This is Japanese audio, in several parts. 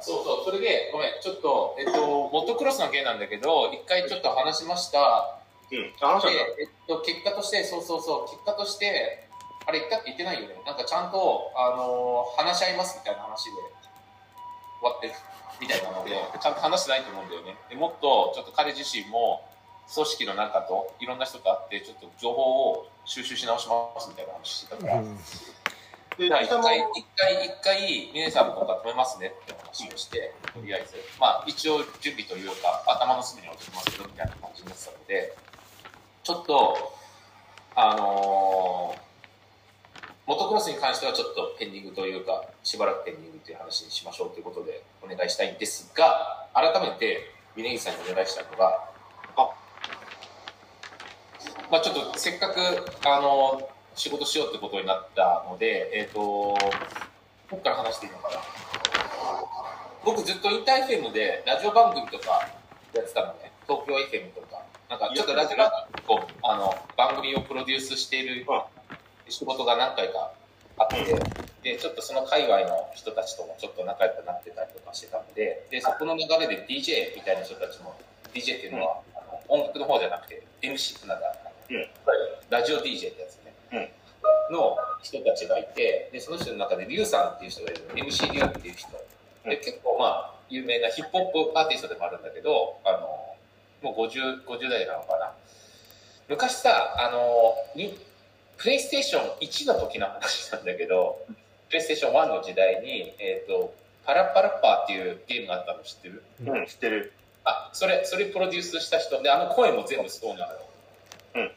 そうそう、それで、ごめん、ちょっと、えっと、モットクロスの件なんだけど、一回ちょっと話しました。うん。あ、話した。で、えっと、結果として、そうそうそう、結果として、あれ言ったって言ってないよね。なんかちゃんと、あのー話し合いますみたいな話で終わってるみたいなので、ちゃんと話してないと思うんだよね。でもっと、ちょっと彼自身も、組織の中といろんな人と会って、ちょっと情報を収集し直しますみたいな話してたから、で、じゃあ一回、一回、一回、峰さんのとか止めますね。って話をして、とりあえず、まあ一応準備というか、頭の隅に置いてますけど、みたいな感じになってたので、ちょっと、あのーモトクロスに関してはちょっとペンディングというか、しばらくペンディングという話にしましょうということでお願いしたいんですが、改めて、峯岸さんにお願いしたのが、あ。まあちょっとせっかく、あの仕事しようってことになったので、えっ、と、ここから話していいのかな。僕ずっとインター FM でラジオ番組とかやってたのね。東京 FM とか。なんかちょっとラジオこうあの番組をプロデュースしている仕事が何回かあって、で、ちょっとその界隈の人たちともちょっと仲良くなってたりとかしてたので、で、そこの流れで DJ みたいな人たちも、DJ っていうのは、あの音楽の方じゃなくて MC なんだ、うんラジオ DJ ってやつね。の人たちがいて、で、その人の中でリュウさんっていう人がいる、MC リュウっていう人。で、結構まあ、有名なヒップホップアーティストでもあるんだけど、あの、もう50、50代なのかな。昔さ、あの、にプレイステーション1の時の話なんだけど、プレイステーション1の時代に、えっ、と、パラッパラッパーっていうゲームがあったの知ってる？うん、知ってる。あ、それ、それプロデュースした人。で、あの声も全部そうなの。うん。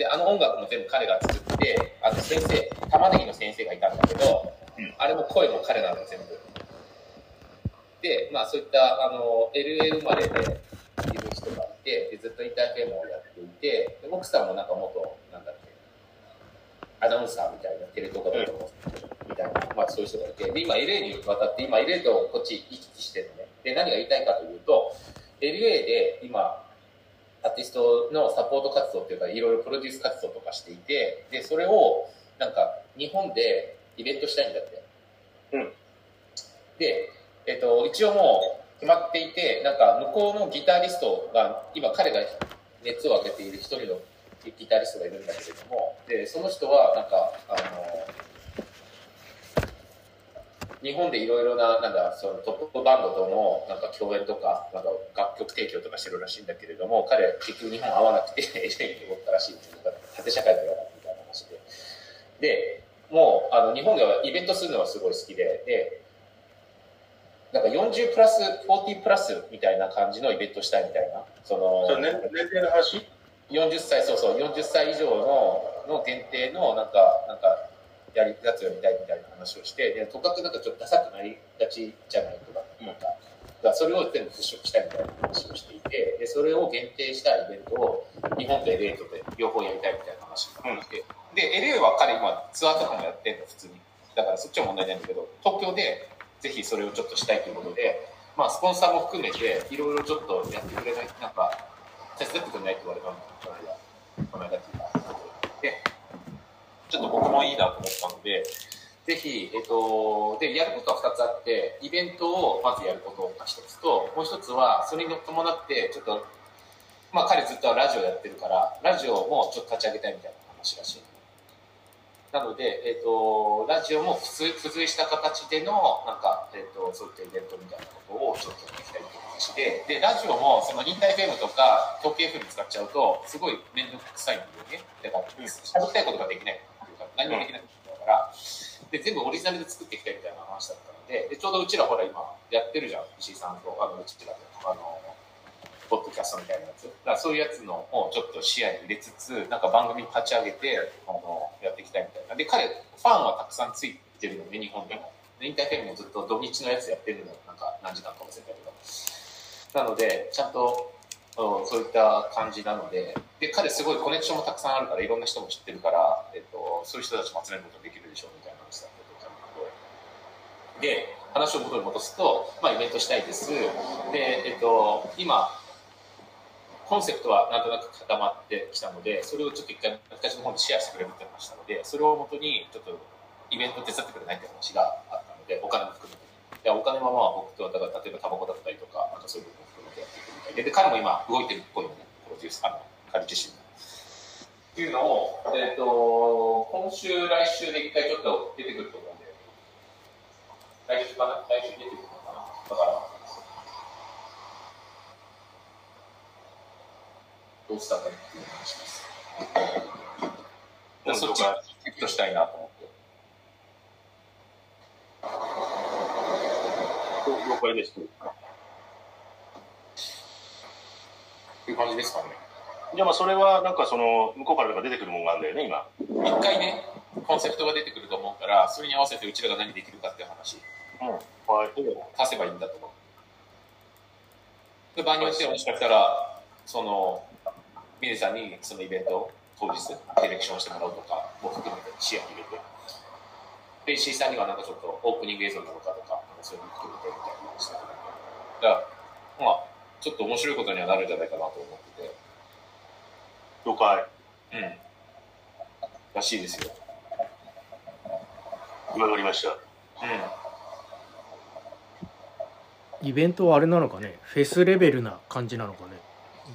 で、あの音楽も全部彼が作って、あの先生、玉ねぎの先生がいたんだけど、うんあれも声も彼なの、全部。で、まあそういった、あの、LA 生まれでいる人がいて、でずっとインターフェームをやっていて、で奥さんもなんか元、なんだっけ、アナウンサーみたいな、テレ東かどうかも、みたいな、まあそういう人がいて、で、今 LA に渡って、今 LA とこっち行き来してるのね。で、何が言いたいかというと、LA で今、アーティストのサポート活動っていうか、いろいろプロデュース活動とかしていて、で、それを、なんか、日本でイベントしたいんだって。うん。で、えっと、一応もう決まっていて、なんか、向こうのギタリストが、今彼が熱を上げている一人のギタリストがいるんだけれども、で、その人は、なんか、あの、日本でいろいろな、なんだ、そのトップバンドとの、なんか共演とか、なんか楽曲提供とかしてるらしいんだけれども、彼、結局日本合わなくて、LA に戻ったらしいんですよ。縦社会だよ、みたいな話で。で、もう、あの、日本ではイベントするのはすごい好きで、で、なんか40プラス、40プラスみたいな感じのイベントしたいみたいな。その、そ年齢の話？40歳、そうそう、40歳以上のの限定の、なんか、なんか、やりやつをやりたいみたいな話をして、で、とかくなんかちょっとダサくなりがちじゃないとか思った。だかそれを全部払拭したいみたいな話をしていて、で、それを限定したイベントを日本と LA とで両方やりたいみたいな話があって、で、LA は彼今ツアーとかもやってんの、普通に。だからそっちは問題ないんだけど、東京でぜひそれをちょっとしたいということで、まあ、スポンサーも含めて、いろいろちょっとやってくれない、なんか、手伝ってくれないって言われたの、この間。この間っていう、ちょっと僕もいいなと思ったので、ぜひ、えっと、で、やることは2つあって、イベントをまずやることが1つと、もう1つは、それに伴って、ちょっと、まあ彼ずっとラジオやってるから、ラジオもちょっと立ち上げたいみたいな話らしい。なので、えっ、と、ラジオも付随した形での、なんか、えっ、と、そういったイベントみたいなことをちょっとやっていきたいという話で、で、ラジオも、その、インター FM とか、統計 FM 使っちゃうと、すごい面倒くさいんだよね。だから、喋りたいことができない何もできないんだから、で、全部オリジナルで作っていきたいみたいな話だったので、で、ちょうどうちらほら今、やってるじゃん、石井さんと、あの、うちらで、あの、ポッドキャストみたいなやつ。だそういうやつのをちょっと視野に入れつつ、なんか番組立ち上げて、あの、やっていきたいみたいな。で、彼、ファンはたくさんついてるのね、日本でも。インターフェムもずっと土日のやつやってるの、なんか何時間か忘れたけど。なので、ちゃんと、うそういった感じなので、で、彼すごいコネクションもたくさんあるから、いろんな人も知ってるから、えっと、そういう人たちも集めることができるでしょうみたいな話だったと思うで、話を元に戻すと、まあ、イベントしたいです。で、えっと、今、コンセプトはなんとなく固まってきたので、それをちょっと一回、私の方にシェアしてくれるって話したので、それを元に、ちょっとイベント手伝ってくれないって話があったので、お金も含めて。でお金はまあ僕と、だから例えばタバコだったりとか、なんかそういうのもで、で彼も今動いてるっぽいのね、プロデュース、あの、彼自身が。っていうのを、えっ、と、今週、来週で一回ちょっと出てくると思うんで、来週かな？来週出てくるのかな？だから、どうしたかっていう話です。でそっち本当かチェックしたいなと思って。了解です。っていう感じですかね。じゃあまあそれはなんかその向こうからなんか出てくるもんがあるんだよね今。一回ね、コンセプトが出てくると思うから、それに合わせてうちらが何できるかっていう話うん。はい。を足せばいいんだと思う。で場合によってはもしかしたら、その、ミネさんにそのイベント当日、ディレクションしてもらうとかも含めて視野に入れて、で、石井さんにはなんかちょっとオープニング映像なのかとか、そういうの含めてみたいな話だから、まあ、ちょっと面白いことにはなるんじゃないかなと思ってて、了解。うん。らしいですよ。わかりました。うん。イベントはあれなのかね？フェスレベルな感じなのかね？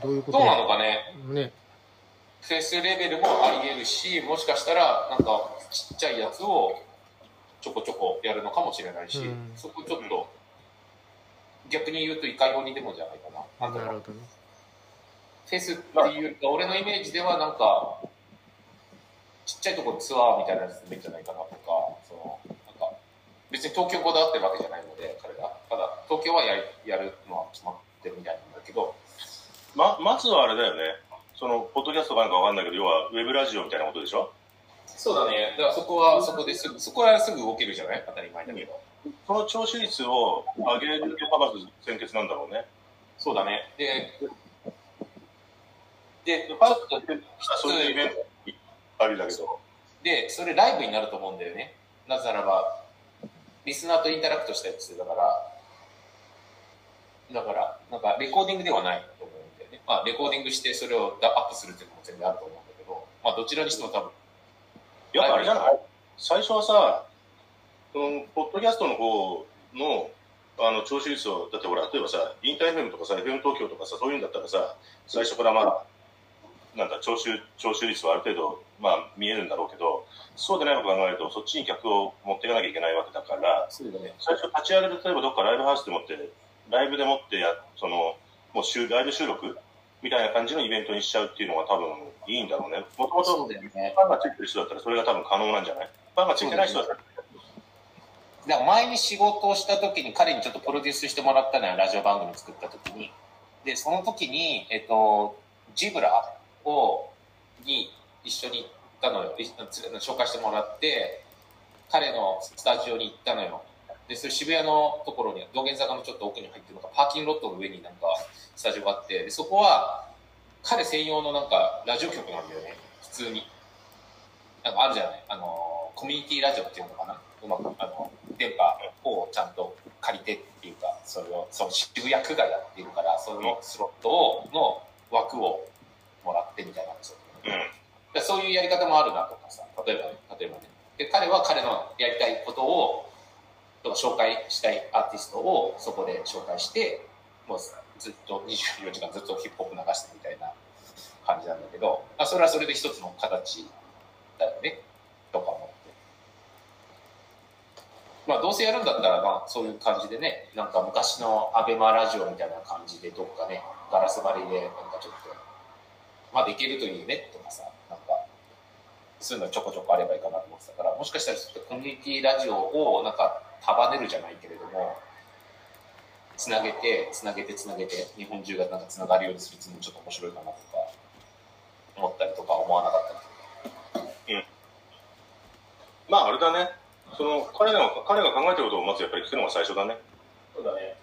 どういうこと？なのかね、ねフェスレベルもあり得るし、もしかしたら、なんか、ちっちゃいやつをちょこちょこやるのかもしれないし、うんそこちょっと、逆に言うといかようにでもじゃないかな。なるほどねフェスっていうか、俺のイメージではなんか、ちっちゃいところツアーみたいなやつでもいいんじゃないかなとか、その、なんか、別に東京こだわってるわけじゃないので、彼が。ただ、東京はややるのは決まってるみたいなんだけど、ままずはあれだよね。そのポッドキャストかなんかわかんないけど要はウェブラジオみたいなことでしょ？そうだね。だからそこは、そこですぐ、そこはすぐ動けるじゃない？当たり前だけど。その聴取率を上げるのがまず先決なんだろうね。そうだね。で、で、でパッと、そういうイベントありだけど。で、それライブになると思うんだよね。なぜならば、リスナーとインタラクトしたやつだから、だから、なんかレコーディングではないと思うんだよね。まあ、レコーディングしてそれをアップするっていうのも全然あると思うんだけど、まあ、どちらにしても多分、やっぱあれじゃない最初はさ、そのポッドキャストの方のあの聴取率を、だってほら、例えばさ、インター FM とかさ、FM 東京とかさ、そういうんだったらさ、最初からまあ、なんだ、聴取、聴取率はある程度、まあ、見えるんだろうけど、そうでないことを考えると、そっちに客を持っていかなきゃいけないわけだから、ね。最初立ち上げる、例えばどっかライブハウスでもって、ライブでもってや、その、もう収ライブ収録みたいな感じのイベントにしちゃうっていうのが多分いいんだろうね。もともと。ファンがついてる人だったらそれが多分可能なんじゃない？ファンがついてない人だったら、だから前に仕事をした時に彼にちょっとプロデュースしてもらったのよラジオ番組作った時に。でその時にえっとジブラをに一緒に行ったのよ。紹介してもらって彼のスタジオに行ったのよ。でそれ渋谷のところに道玄坂のちょっと奥に入ってるのかパーキングロットの上になんかスタジオがあって。でそこは彼専用のなんかラジオ局なんだよね。普通に。なんかあるじゃない。あのコミュニティラジオっていうのかな。うまくあの電波をちゃんと借りてっていうかそれをその渋谷区がやっているからそのスロットをの枠をもらってみたいなんですようん。でそういうやり方もあるなとかさ例えばね例えばねで彼は彼のやりたいことをとか紹介したいアーティストをそこで紹介してもうずっと24時間ずっとヒップホップ流してみたいな感じなんだけど、まあ、それはそれで一つの形だよねとか思ってまあどうせやるんだったらまあそういう感じでねなんか昔のアベマラジオみたいな感じでどっかねガラス張りでなんかちょっとまあできるといいねとかさなんかそういうのちょこちょこあればいいかなと思ってたからもしかしたらちょっとコミュニティラジオをなんか束ねるじゃないけれどもつなげてつなげてつなげて日本中がなんかつながるようにするつもちょっと面白いかなとか思ったりとか思わなかったりとか。うんまああれだね。その彼が彼が考えてることをまずやっぱり聞くのが最初だね。そうだね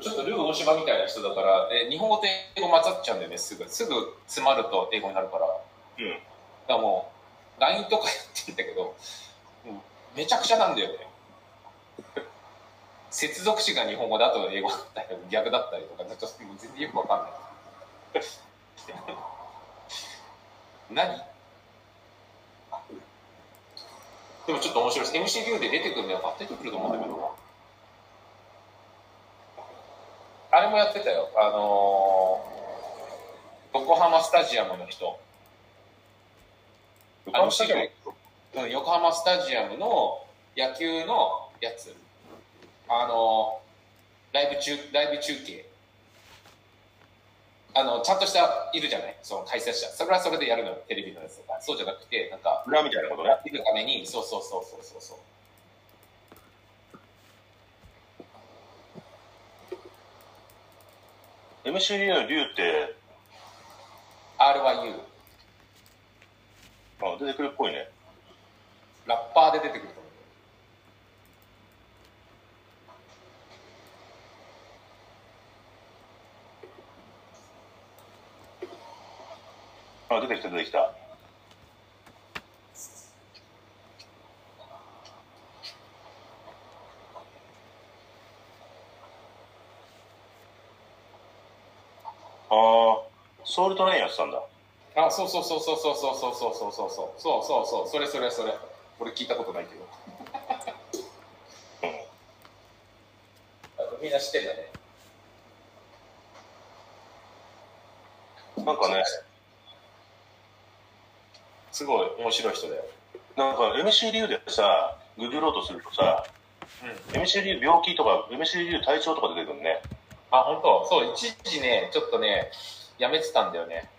ちょっとルー大島みたいな人だから、で日本語と英語混ざっちゃうんだよね、すぐ。すぐ詰まると英語になるから。うん。だからもう、LINE とかやってんだけど、うんめちゃくちゃなんだよね。接続詞が日本語だと英語だったり、逆だったりとか、ちょっと全然よくわかんない。何？でもちょっと面白いです。MCU で出てくるんだよ出てくると思うんだけど。あれもやってたよ。あのー横浜スタジアムの人。あの資料うん横浜スタジアムの野球のやつ。あのライブ中ライブ中継あのちゃんとしたいるじゃない？その解説者。それはそれでやるのよ。テレビのやつとか。そうじゃなくてなんか裏みたいなことね。やってるために。そうそうそうそうそうそう。MCD の竜って、RYU あ出てくるっぽいね。ラッパーで出てくると思うあ、出てきた、出てきた。ああ、ソウルトレインやってたんだ。あそうそうそうそうそうそうそうそうそうそうそうそうそうそうそれそれそれ俺聞いたことないけどみんな知ってんだねなんかね、すごい面白い人だよ。なんか MCU でさ、ググろうとするとさ、うん。MCU 病気とか、MCU 体調とか出てくるね。あ本当？そう一時ねちょっとねやめてたんだよね。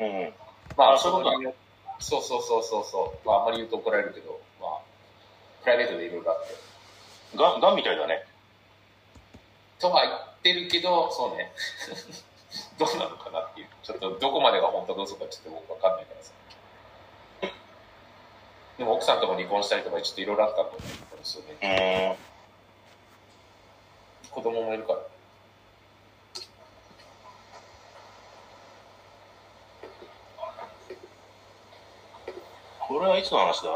うん。まああそういうことそうそうそうそうそう。まああんまり言うと怒られるけどまあプライベートでいろいろあって。がん、がんみたいだね。とは言ってるけどそうね。どうなのかなっていう。ちょっとどこまでが本当か嘘かちょっと僕わかんないからさでも奥さんとも離婚したりとかちょっといろいろあったんだよね。子供もいるからこれはいつの話だ？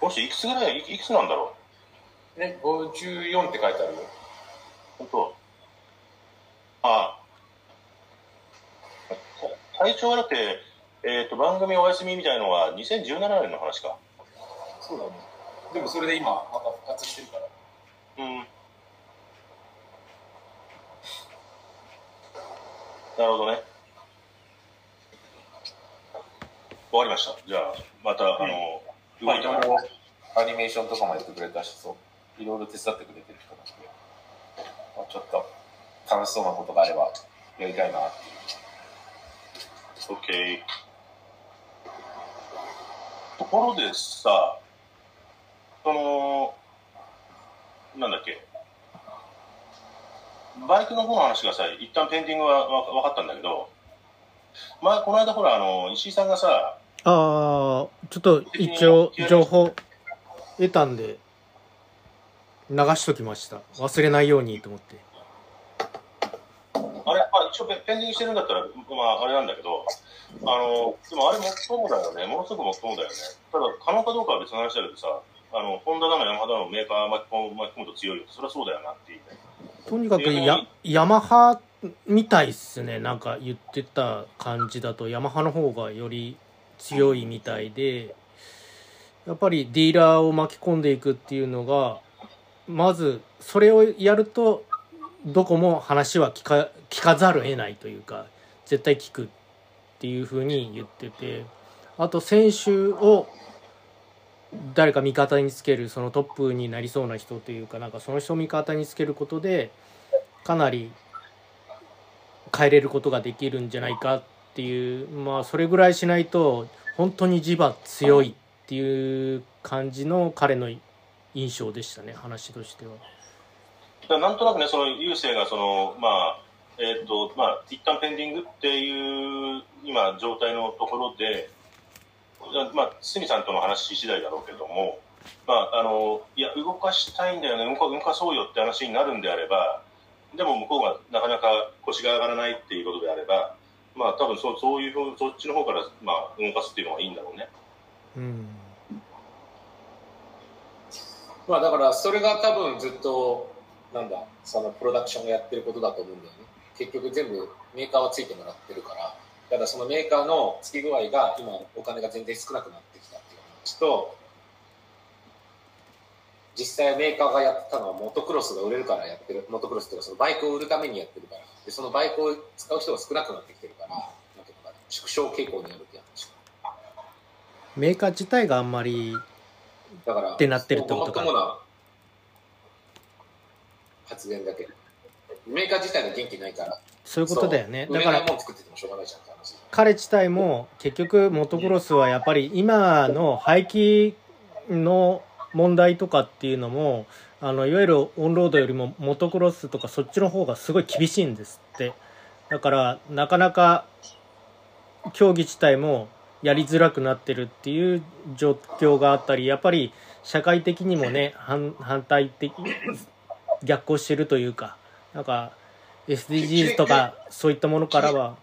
もしいくつぐらい、いいくつなんだろね54って書いてあるよう本当ああ。体調悪くて、えっ、と、番組お休みみたいのは2017年の話か。そうだねでもそれで今また復活してるからうん。なるほどね。わかりました。じゃあ、また、あの、まあ、い動いてもらアニメーションとかもやってくれたし、そう、いろいろ手伝ってくれてる人なんで、まあ、ちょっと楽しそうなことがあればやりたいなっていう。OK。ところでさ、その、なんだっけ、バイクの方の話がさ、一旦ペンディングはわ分かったんだけど、前、この間ほら、あの、石井さんがさ、ああちょっと一応情報得たんで流しときました。忘れないようにと思って一応ペペンディングしてるんだったら、まあ、あれなんだけど、あの、でもあれもっともだよね。ものすごくもっともだよね。ただ、可能かどうかは別の話だけどさ、あの、ホンダだのヤマハだのメーカー巻き込む巻き込むと強いよ。そりゃそうだよなっていうね。とにかくやヤマハみたいっすねなんか言ってた感じだとヤマハの方がより強いみたいでやっぱりディーラーを巻き込んでいくっていうのがまずそれをやるとどこも話は聞か聞かざるを得ないというか絶対聞くっていうふうに言っててあと選手を誰か味方につけるそのトップになりそうな人というかなんかその人を味方につけることでかなり変えれることができるんじゃないかっていうまあそれぐらいしないと本当に地場強いっていう感じの彼の印象でしたね話としては。だなんとなくね、その、郵政が、その、まあ、えっ、と、まあ、一旦ペンディングっていう、今、状態のところで、まあ、堤さんとの話次第だろうけども、まあ、あの、いや、動かしたいんだよね、動か動かそうよって話になるんであれば、でも向こうがなかなか腰が上がらないっていうことであれば、まあ、多分そうそういう、そっちの方から、まあ、動かすっていうのがいいんだろうね。うんまあだからそれが多分ずっと、なんだ、そのプロダクションがやってることだと思うんだよね。結局全部メーカーはついてもらってるから、ただそのメーカーの付き具合が今お金が全然少なくなってきたっていう話と実際メーカーがやってたのはモトクロスが売れるからやってるモトクロスっていうかそのバイクを売るためにやってるから。でそのバイクを使う人が少なくなってきてるからなんていうのかな縮小傾向にあるって話メーカー自体があんまりだからってなってるってことか発言だけ。どメーカー自体が元気ないから。そういうことだよね。だかられないもん作っててもしょうがないじゃんって話彼自体も結局モトクロスはやっぱり今の排気の問題とかっていうのもあのいわゆるオンロードよりもモトクロスとかそっちの方がすごい厳しいんですって。だからなかなか競技自体もやりづらくなってるっていう状況があったりやっぱり社会的にもね反反対的逆行してるというかなんか SDGs とかそういったものからは。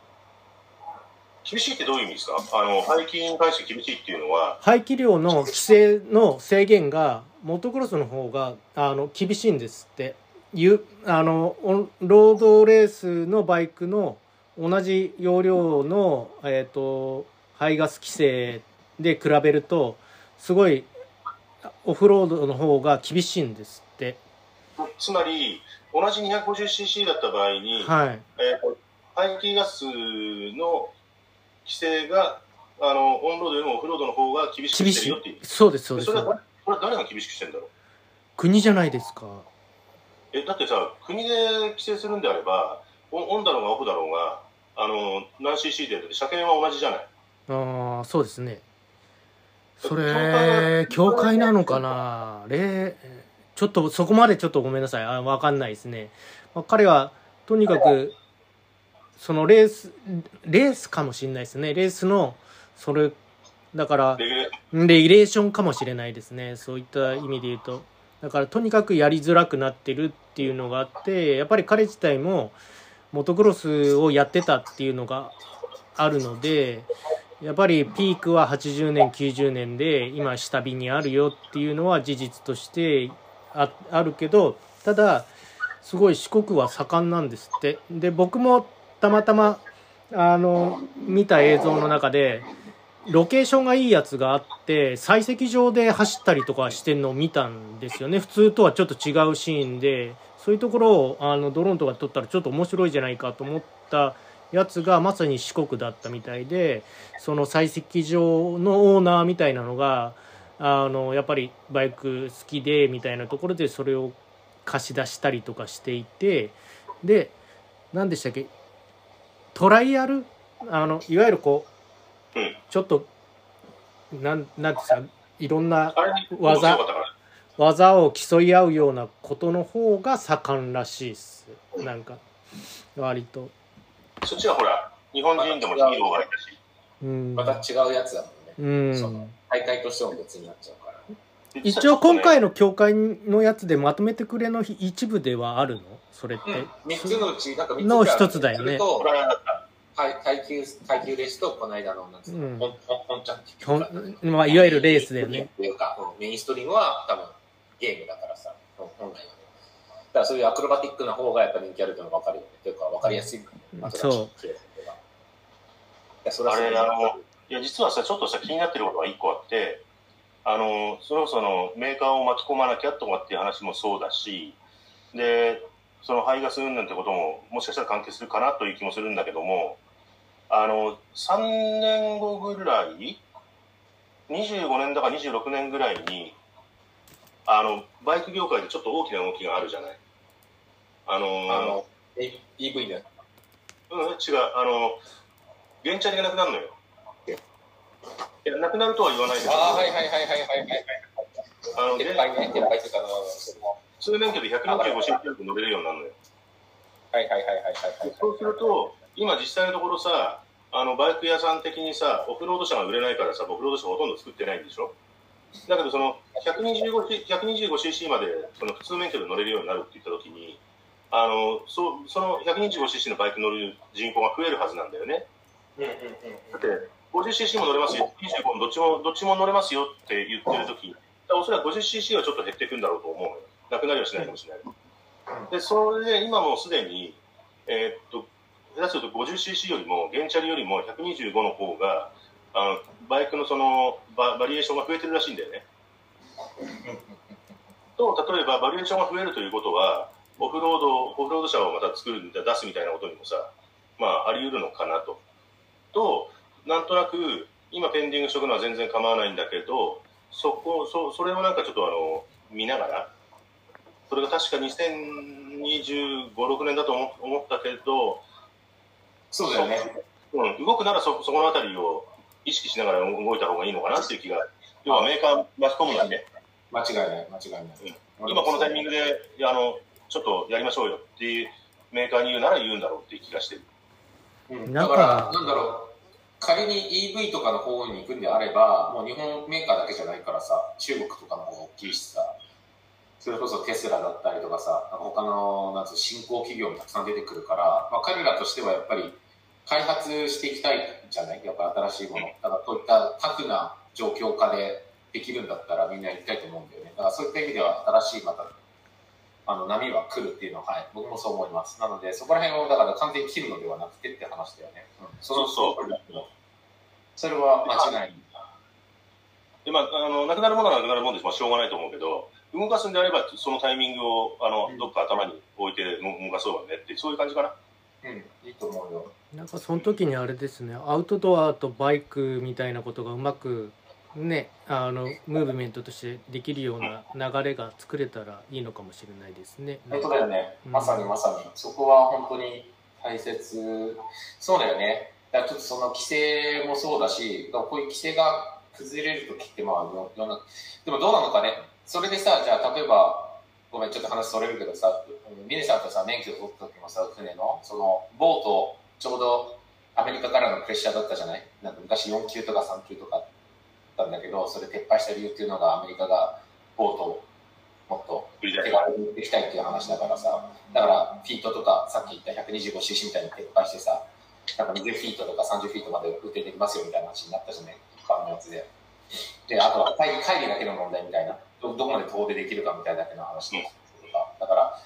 厳しいってどういう意味ですか？あの、排気に対して厳しいっていうのは、排気量の規制の制限がモトクロスの方があの厳しいんですって。いうあのロードレースのバイクの同じ容量の、えー、と排ガス規制で比べるとすごいオフロードの方が厳しいんですってつまり、同じ 250cc だった場合に、はい。えーと排気ガスの規制が、あの、オンロードよりもオフロードの方が厳しく厳してるよっていう。そうですそうです。でそれは、これは誰が厳しくしてるんだろう？国じゃないですか。え、だってさ、国で規制するんであれば、オンだろうがオフだろうが、あの、何 cc でやって車検は同じじゃない。ああそうですね。それ教会なのかな？例ちょっとそこまでちょっとごめんなさい。あ分かんないですね、まあ、彼はとにかくそのレースレースかもしれないですね。レースのそれだからレギュレレギュレーションかもしれないですね。そういった意味で言うと。だからとにかくやりづらくなってるっていうのがあってやっぱり彼自体もモトクロスをやってたっていうのがあるのでやっぱりピークは80年90年で今下火にあるよっていうのは事実としてああるけどただすごい四国は盛んなんですって。で僕もたまたまあの見た映像の中でロケーションがいいやつがあって採石場で走ったりとかしてるのを見たんですよね。普通とはちょっと違うシーンでそういうところをあのドローンとか撮ったらちょっと面白いじゃないかと思ったやつがまさに四国だったみたいでその採石場のオーナーみたいなのがあのやっぱりバイク好きでみたいなところでそれを貸し出したりとかしていてで何でしたっけ？トライアル？あのいわゆるこううんちょっとなんなんですか？いろんな技。技を競い合うようなことの方が盛んらしいっす。なんか割と。そっちはほら、日本人でもヒーローがいたし。うん。また違うやつだもんね、うそのん大会としても別になっちゃうから一応今回の、の協会のやつでまとめてくれの一部ではあるの？それって、3つのうちなんか3つの一つだよね。それとこれは階階級階級レースとこの間のなんつうの、うん。本本本ちゃんっていうほかんまあ、いわゆるレースだよね。っていうか、うんメインストリームは多分ゲームだからさ、うん本来はね。だからそういうアクロバティックな方がやっぱ人気あるっていうのが分かるよね。っていうか分かりやすいね。うん。アトラクション系とか。いや、それはあそれあのいや、実はさ、ちょっとさ、気になってることが一個あって、あの、そろそろメーカーを巻き込まなきゃとかっていう話もそうだし、で、その排ガス云々ってことも、もしかしたら関係するかなという気もするんだけども、あの、3年後ぐらい、25年だか26年ぐらいに、あの、バイク業界でちょっと大きな動きがあるじゃない。あの、あの、え EV で。うん、違う、あの、原チャリがなくなるのよ。いや、なくなるとは言わないですけど、ああ、はいはいはいはいはいはい。あの、撤廃ね、撤廃というか、あの、その普通免許で125シート乗れるようになるのよ。はいはいはいはいはいはい。そうすると、今実際のところさ、あの、バイク屋さん的にさ、オフロード車が売れないからさ、オフロード車ほとんど作ってないんでしょ？だけどその 125cc 125cc までその普通免許で乗れるようになるって言った時に、あの、そその 125cc のバイク乗る人口が増えるはずなんだよね。うんうんうんだって、50cc も乗れますよ、25もどっちも、どっちも乗れますよって言ってるとき、おそらく 50cc はちょっと減っていくんだろうと思う。なくなりはしないかもしれない。で、それで今もすでに、えーっと、下手すると 50cc よりも、原チャリよりも125の方が、あのバイクのそのババリエーションが増えてるらしいんだよね。と、例えばバリエーションが増えるということは、オフロード、オフロード車をまた作る、出すみたいなことにもさ、まあ、あり得るのかなと。と、なんとなく、今ペンディングしとくのは全然構わないんだけど、そこ、そそれをなんかちょっとあの、見ながら、それが確か2025、6年だと思思ったけど、そうだよね。うん、動くならそそこのあたりを意識しながら動いた方がいいのかなっていう気が、要はメーカー巻き込むのにね、間違いない、間違いない。今このタイミングで、いやあの、ちょっとやりましょうよっていうメーカーに言うなら言うんだろうっていう気がしてる。うんだから、なんだろう、仮に EV とかの方に行くんであれば、もう日本メーカーだけじゃないからさ、中国とかの方が大きいしさ、それこそテスラだったりとかさ、他のなんつ新興企業もたくさん出てくるから、まあ、彼らとしてはやっぱり開発していきたいじゃない？やっぱ新しいもの。だからこういったタフな状況下でできるんだったらみんな行きたいと思うんだよね。だからそういった意味では新しいまたあの波は来るっていうのは、はい、僕もそう思います。なので、そこら辺をだから完全に切るのではなくてって話だよね。うん、そのそうそれは間違いない。で、まあ、あの、なくなるものはなくなるもので、まあ、しょうがないと思うけど、動かすんであれば、そのタイミングを、あの、どっか頭に置いて動かそうねって、そういう感じかな。うん、いいと思うよ。なんかその時にあれですねアウトドアとバイクみたいなことがうまくねあのムーブメントとしてできるような流れが作れたらいいのかもしれないですね。本当だよね。うんまさにまさに。そこは本当に大切。そうだよね。だからちょっとその規制もそうだし、こういう規制が崩れるときって、まあ、よ世の中でもどうなのかね。それでさ、じゃあ例えば、ごめん、ちょっと話それるけどさ、ミネさんとさ、免許取った時もさ、船の、その、ボート、ちょうどアメリカからのプレッシャーだったじゃない？なんか昔4級とか3級とかあったんだけど、それ撤廃した理由っていうのがアメリカがボートをもっと手軽にできたいっていう話だからさ、だからフィートとか、さっき言った 125cc みたいに撤廃してさ、なんか20フィートとか30フィートまで運転できますよみたいな話になったじゃない、一般のやつで。で、あとは帰り帰りだけの問題みたいな、どどこまで遠出できるかみたいなだけの話とか、だから、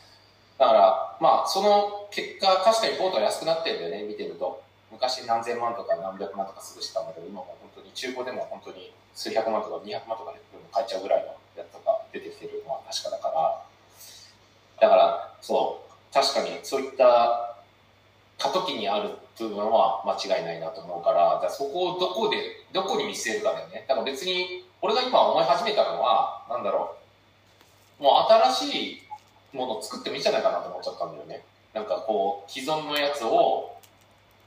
だから、まあ、その結果、確かにボートは安くなってるんだよね、見てると。昔何千万とか何百万とかすぐしたんだけど、今も本当に中古でも本当に数百万とか200万とかで買えちゃうぐらいのやつとか出てきてるのは確かだから、だから、そう、確かにそういった過渡期にあるっていうのは間違いないなと思うから、だからそこをどこで、どこに見据えるかだよね。だから別に、俺が今思い始めたのは、なんだろう、もう新しいものを作ってもいいんじゃないかなと思っちゃったんだよね。なんかこう、既存のやつを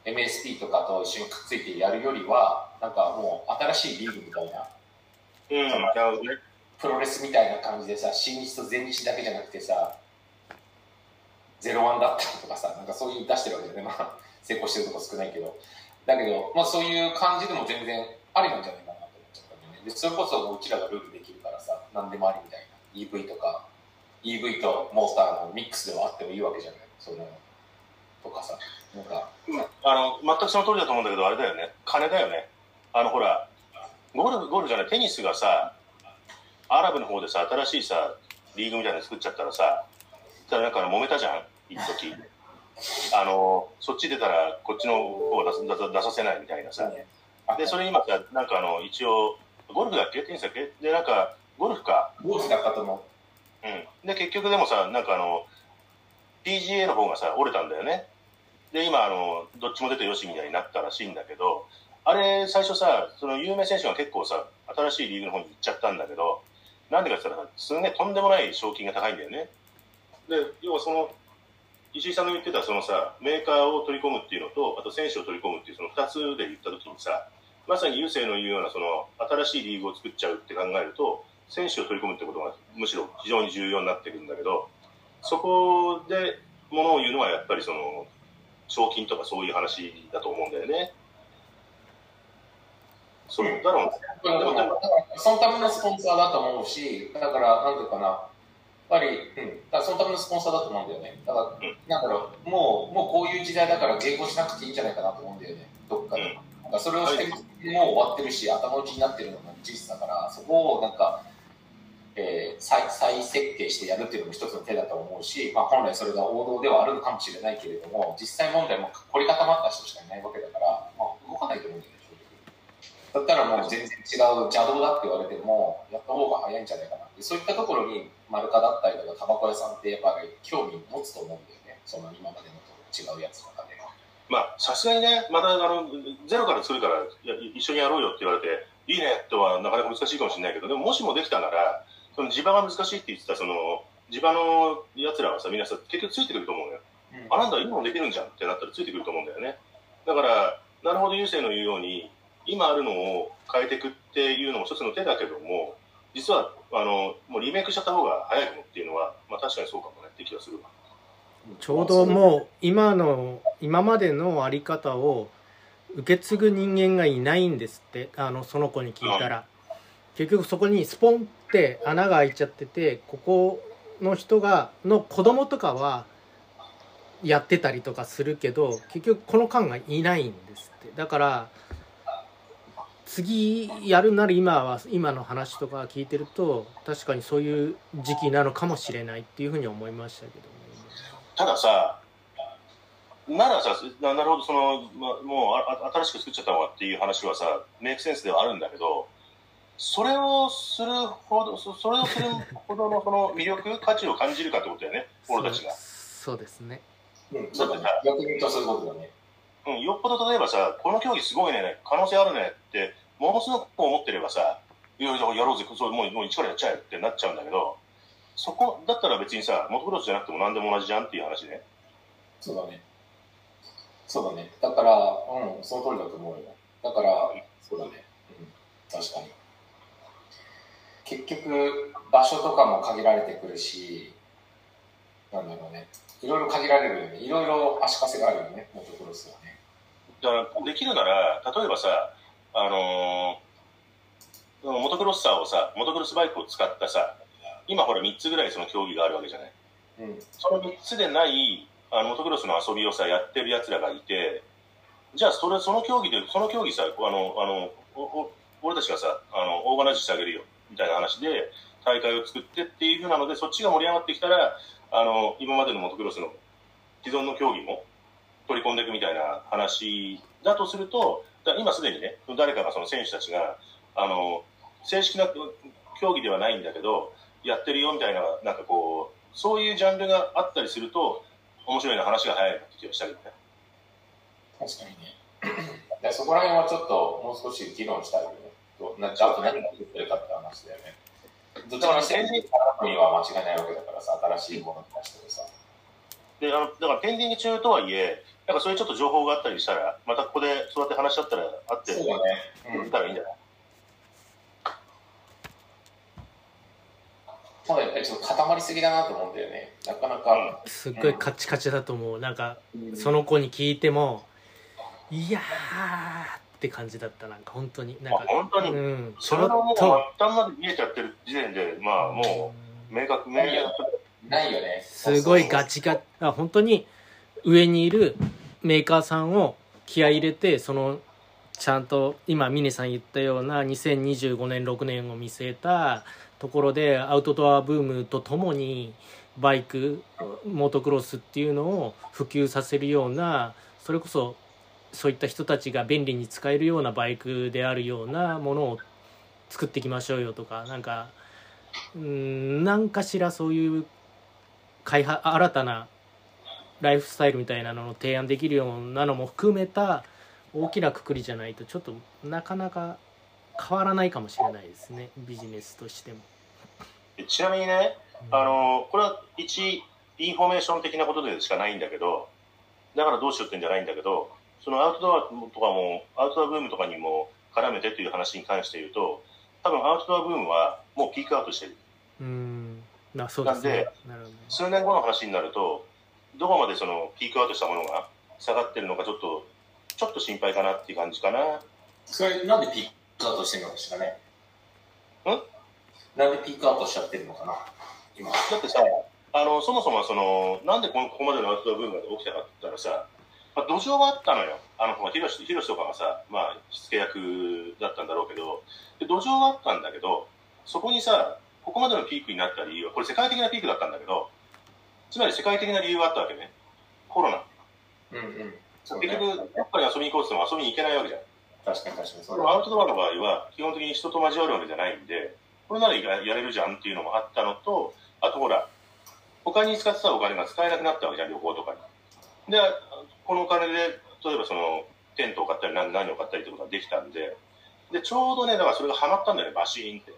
MSP とかと一緒にくっついてやるよりは、なんかもう新しいリーグみたいな、うん。プロレスみたいな感じでさ、新日と全日だけじゃなくてさ、ゼロワンだったりとかさ、なんかそういう出してるわけでね、まあ、成功してるとこ少ないけど、だけど、まあそういう感じでも全然ありなんじゃないかなと思っちゃったんだよね。で、それこそうちらがルールできるからさ、何でもありみたいな。EV とか、EV とモーターのミックスではあってもいいわけじゃない。その、とかさ、なんか、あの、全くその通りだと思うんだけど、あれだよね。金だよね。あの、ほら、ゴルフ、ゴルフじゃない、テニスがさ、アラブの方でさ、新しいさ、リーグみたいなの作っちゃったらさ、たらなんか揉めたじゃん一時あの、そっち出たら、こっちの方を出さ出させないみたいなさ。で、それ今さ、なんかあの、一応、ゴルフだっけ？テニスだっけ？で、なんか、ゴルフか。ゴルフだったと思うん。で、結局でもさ、なんかあの、PGA の方がさ、折れたんだよね。で、今、あの、どっちも出てよしみたいになったらしいんだけど、あれ、最初さ、その有名選手が結構さ、新しいリーグの方に行っちゃったんだけど、なんでかって言ったら、すげえとんでもない賞金が高いんだよね。で、要はその、石井さんの言ってたそのさ、メーカーを取り込むっていうのと、あと選手を取り込むっていうその二つで言った時にさ、まさに優勢の言うようなその、新しいリーグを作っちゃうって考えると、選手を取り込むってことがむしろ非常に重要になってくるんだけど、そこでものを言うのはやっぱりその、賞金とかそういう話だと思うんだよね。そうだろうね。う。でも、だからそのためのスポンサーだと思うし、だから、なんていうかな、やっぱり、うん、だからそのためのスポンサーだと思うんだよね。だから、なんだろう、もう、もうこういう時代だから迎合しなくていいんじゃないかなと思うんだよね、どっかで。うんなんかそれをしてるもう終わってるし、頭打ちになってるのが事実だから、そこをなんか、えー再再設計してやるっていうのも一つの手だと思うし、まあ、本来それが王道ではあるのかもしれないけれども実際問題も凝り固まった人しかいないわけだから、まあ、動かないと思うんだよねだったらもう全然違う邪道だって言われてもやった方が早いんじゃないかなでそういったところに丸カだったりとかタバコ屋さんってやっぱり興味持つと思うんだよね。その今までのと違うやつとかで。まあ、さすがにね、またあのゼロから作るからいや一緒にやろうよって言われて、いいねとはなかなか難しいかもしれないけど、でももしもできたなら、その地場が難しいって言ってたその地場のやつらはさ、皆さん結局ついてくると思うのよ。あ、なんだ、いいもんできるんじゃんってなったらついてくると思うんだよね。だから、なるほど、優勢の言うように、今あるのを変えていくっていうのも一つの手だけども、実は、あの、もうリメイクしちゃった方が早いかもっていうのは、まあ確かにそうかもねって気がするわ。ちょうどもう今の今までのあり方を受け継ぐ人間がいないんですってあのその子に聞いたら結局そこにスポンって穴が開いちゃっててここの人がの子供とかはやってたりとかするけど結局この間がいないんですってだから次やるなら今は今の話とか聞いてると確かにそういう時期なのかもしれないっていうふうに思いましたけどね。たださ、ならさ、なるほど、その、ま、もうああ新しく作っちゃったのかっていう話はさ、メイクセンスではあるんだけど、それをするほど、そそれをするほどのその魅力、価値を感じるかってことだよね、俺たちが。そうですねうん、そうだね。逆に言うとそういうことだね。うん、よっぽど例えばさ、この競技すごいね、可能性あるねって、ものすごく思ってればさ、いやいや、やろうぜ、そうもうもう一からやっちゃえってなっちゃうんだけど、そこだったら別にさ、モトクロスじゃなくても何でも同じじゃんっていう話ね。そうだね。そうだね。だから、うん、その通りだと思うよ。だから、そうだね。うん、確かに。結局、場所とかも限られてくるし、なんだろうね。いろいろ限られるよね。いろいろ足かせがあるよね、モトクロスはね。だから、できるなら、例えばさ、あのーモトクロッサーをさ、モトクロスバイクを使ったさ、今ほら3つぐらいその競技があるわけじゃない。うん。その3つでない、あの、モトクロスの遊びをさ、やってる奴らがいて、じゃあ、それ、その競技で、その競技さ、あの、あの、おお俺たちがさ、あの、オーガナイズしてあげるよ、みたいな話で、大会を作ってっていうふうなので、そっちが盛り上がってきたら、あの、今までのモトクロスの既存の競技も取り込んでいくみたいな話だとすると、今すでにね、誰かがその選手たちが、あの、正式な競技ではないんだけど、やってるよみたいな、なんかこう、そういうジャンルがあったりすると、面白いな話が早いなって気がしたけどね。確かにね。そこら辺はちょっと、もう少し議論したいよね。どなあと何が作ってるかって話だよね。どっちも先人からには間違いないわけだからさ、新しいものに出してもさ。で、あの、だからペンディング中とはいえ、なんかそういうちょっと情報があったりしたら、またここでそうやって話し合ったら、あって、そうだね。うん。たらいいんじゃない？ただやっぱりちょっと固まりすぎだなと思うんだよね。なかなか。すっごいカチカチだと思うなんかうんその子に聞いてもいやーって感じだったなんか本当に。なんかあ本当に？うん。それがもう末と。端まで見えちゃってる時点で、まあもう、明確、明確。ないよね。すごいガチガチ。あ本当に上にいるメーカーさんを気合い入れてそのちゃんと今峰さん言ったような2025年6年を見据えたところでアウトドアブームとともにバイクモートクロスっていうのを普及させるようなそれこそそういった人たちが便利に使えるようなバイクであるようなものを作っていきましょうよとかなんかうん何かしらそういう開発新たなライフスタイルみたいなのを提案できるようなのも含めた大きなくくりじゃないとちょっとなかなか変わらないかもしれないですねビジネスとしても。ちなみにね、あの、これは一、インフォメーション的なことでしかないんだけど、だからどうしようってんじゃないんだけど、そのアウトドアとかも、アウトドアブームとかにも絡めてっていう話に関して言うと、多分アウトドアブームはもうピークアウトしてる。うんなそうですねなるほど数年後の話になると、どこまでそのピークアウトしたものが下がってるのかちょっと、ちょっと心配かなっていう感じかな。それなんでピークアウトしてるのかしらね？ん？なんでピークアウトしちゃってるのかな？今。だってさ、あの、そもそもその、なんでこここまでのアウトドアブームが起きたかって言ったらさ、まあ、土壌はあったのよ。あの、まあヒロシ、ヒロシとかがさ、まあ、しつけ役だったんだろうけど、で土壌はあったんだけど、そこにさ、ここまでのピークになった理由は、これ世界的なピークだったんだけど、つまり世界的な理由があったわけね。コロナ。うんうん。そう結ね。局、どっかに遊びに行こうって言っても遊びに行けないわけじゃん。確かに確かにそうアウトドアの場合は、基本的に人と交わるわけじゃないんで、これならややれるじゃんっていうのもあったのと、あとほら、他に使ってたお金が使えなくなったわけじゃん、旅行とかに。で、このお金で、例えばその、テントを買ったり何何を買ったりってことができたんで、で、ちょうどね、だからそれがハマったんだよね、バシーンって。う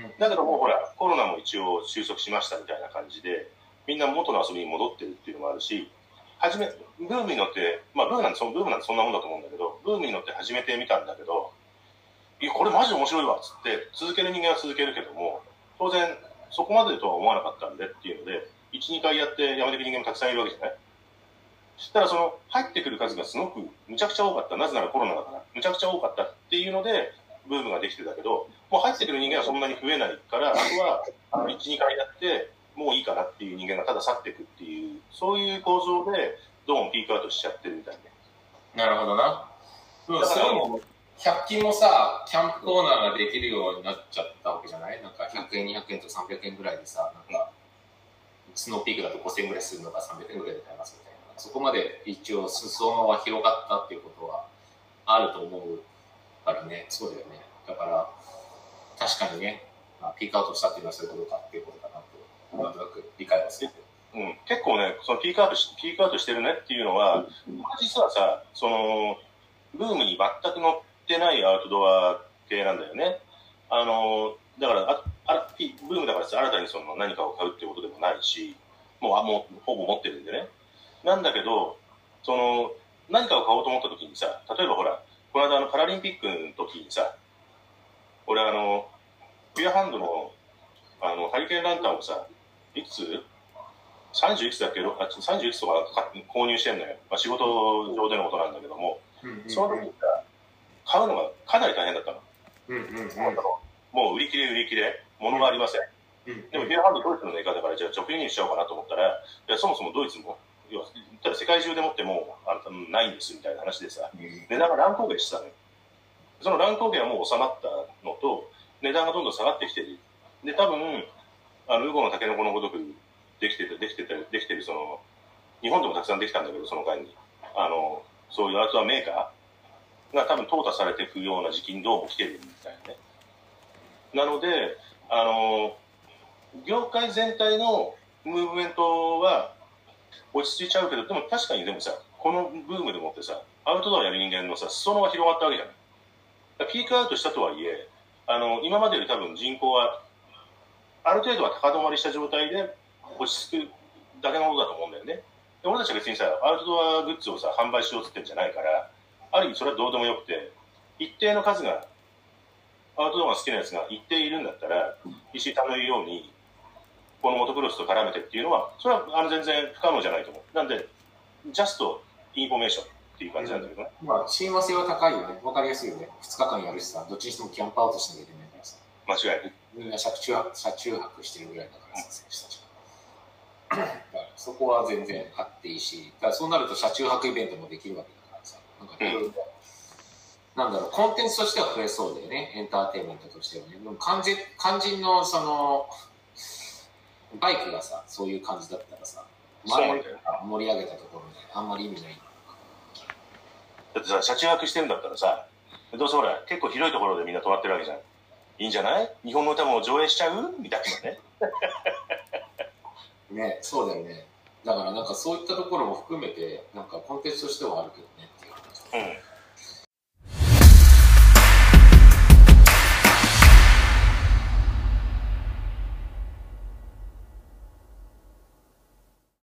んだけどもうほら、コロナも一応収束しましたみたいな感じで、みんな元の遊びに戻ってるっていうのもあるし、初め、ブームに乗って、まあブームなんてそ、ブームなんてそんなもんだと思うんだけど、ブームに乗って始めてみたんだけど、いや、これマジ面白いわっつって、続ける人間は続けるけども、当然、そこまでとは思わなかったんでっていうので、1、2回やってやめていく人間もたくさんいるわけじゃないそしたらその、入ってくる数がすごく、むちゃくちゃ多かった。なぜならコロナだから、むちゃくちゃ多かったっていうので、ブームができてたけど、もう入ってくる人間はそんなに増えないから、あとは、あの1、2回やって、もういいかなっていう人間がただ去っていくっていう、そういう構造で、どうもピークアウトしちゃってるみたいね。なるほどな。うん、それも、100均もさ、キャンプコーナーができるようになっちゃったわけじゃない？なんか100円、200円と300円ぐらいでさ、なんか、スノーピークだと5000円ぐらいするのが300円ぐらいで買えますみたいな。そこまで一応裾野は広がったっていうことはあると思うからね、そうだよね。だから、確かにね、まあ、ピークアウトしたっていうのはそういうことかっていうことかなと、なんとなく理解はする。うん、結構ね、そのピークアウトし、ピークアウトしてるねっていうのは、実はさ、その、ブームに全く乗ってないアウトドア系なんだよね。あの、だから、ああピブームだからさ、新たにその何かを買うっていうことでもないし、もう、あもう、ほぼ持ってるんでね。なんだけど、その、何かを買おうと思った時にさ、例えばほら、この間あのパラリンピックの時にさ、俺あの、フィアハンドの、あの、ハリケーンランタンをさ、いくつ？30いくつだっけ？ど、あ30いくつとか購入してんのよ。まあ、仕事上でのことなんだけども、その時にさ、買うのがかなり大変だったの。うんうんうん。もう売り切れ売り切れ、物がありません。うんでも、フィアハンドドイツのメーカーだから、じゃあ直輸入しちゃおうかなと思ったら、いや、そもそもドイツも、要は、言ったら世界中でもってもう、あのないんですみたいな話でさ、値段が乱高下してたのよ。その乱高下はもう収まったのと、値段がどんどん下がってきてる。で、多分、あの、ウゴのタケノコのごとく、できてて、できてて、できてる、その、日本でもたくさんできたんだけど、その間に。あの、そういうアウトドアメーカーが多分淘汰されていくような時期にどうも来てるみたいなね。なので、あの、業界全体のムーブメントは落ち着いちゃうけど、でも確かにでもさ、このブームでもってさ、アウトドアやる人間のさ、裾野が広がったわけじゃない。だからピークアウトしたとはいえ、あの、今までより多分人口は、ある程度は高止まりした状態で落ち着くだけのことだと思うんだよね。で俺たちは別にさ、アウトドアグッズをさ、販売しようって言ってんじゃないから、ある意味それはどうでもよくて、一定の数が、アウトドアが好きなやつが一定いるんだったら、石井さんの言うように、このモトクロスと絡めてっていうのは、それはあの全然不可能じゃないと思う。なんで、 just information っていう感じなんだけどね。まあ、親和性は高いよね。わかりやすいよね。2日間やるしさ、どっちにしても camp out しなきゃいけないからさ。間違いない。みんな車中泊車中泊してるぐらいだからさ、選手たちが。だからそこは全然あっていいし、だからそうなると車中泊イベントもできるわけだからさ、なんかいろいろ、なんだろう、コンテンツとしては増えそうだよね、エンターテインメントとしてはね。でも肝心肝心のその、バイクがさ、そういう感じだったらさ、前盛り上げたところであんまり意味ない。だってさ、車中泊してるんだったらさ、どうせほら、結構広いところでみんな泊まってるわけじゃん。いいんじゃない？日本の歌も上映しちゃう？みたいなね。ね、そうだよね。だからなんかそういったところも含めて、なんかコンテンツとしてはあるけどねっていう話。うん。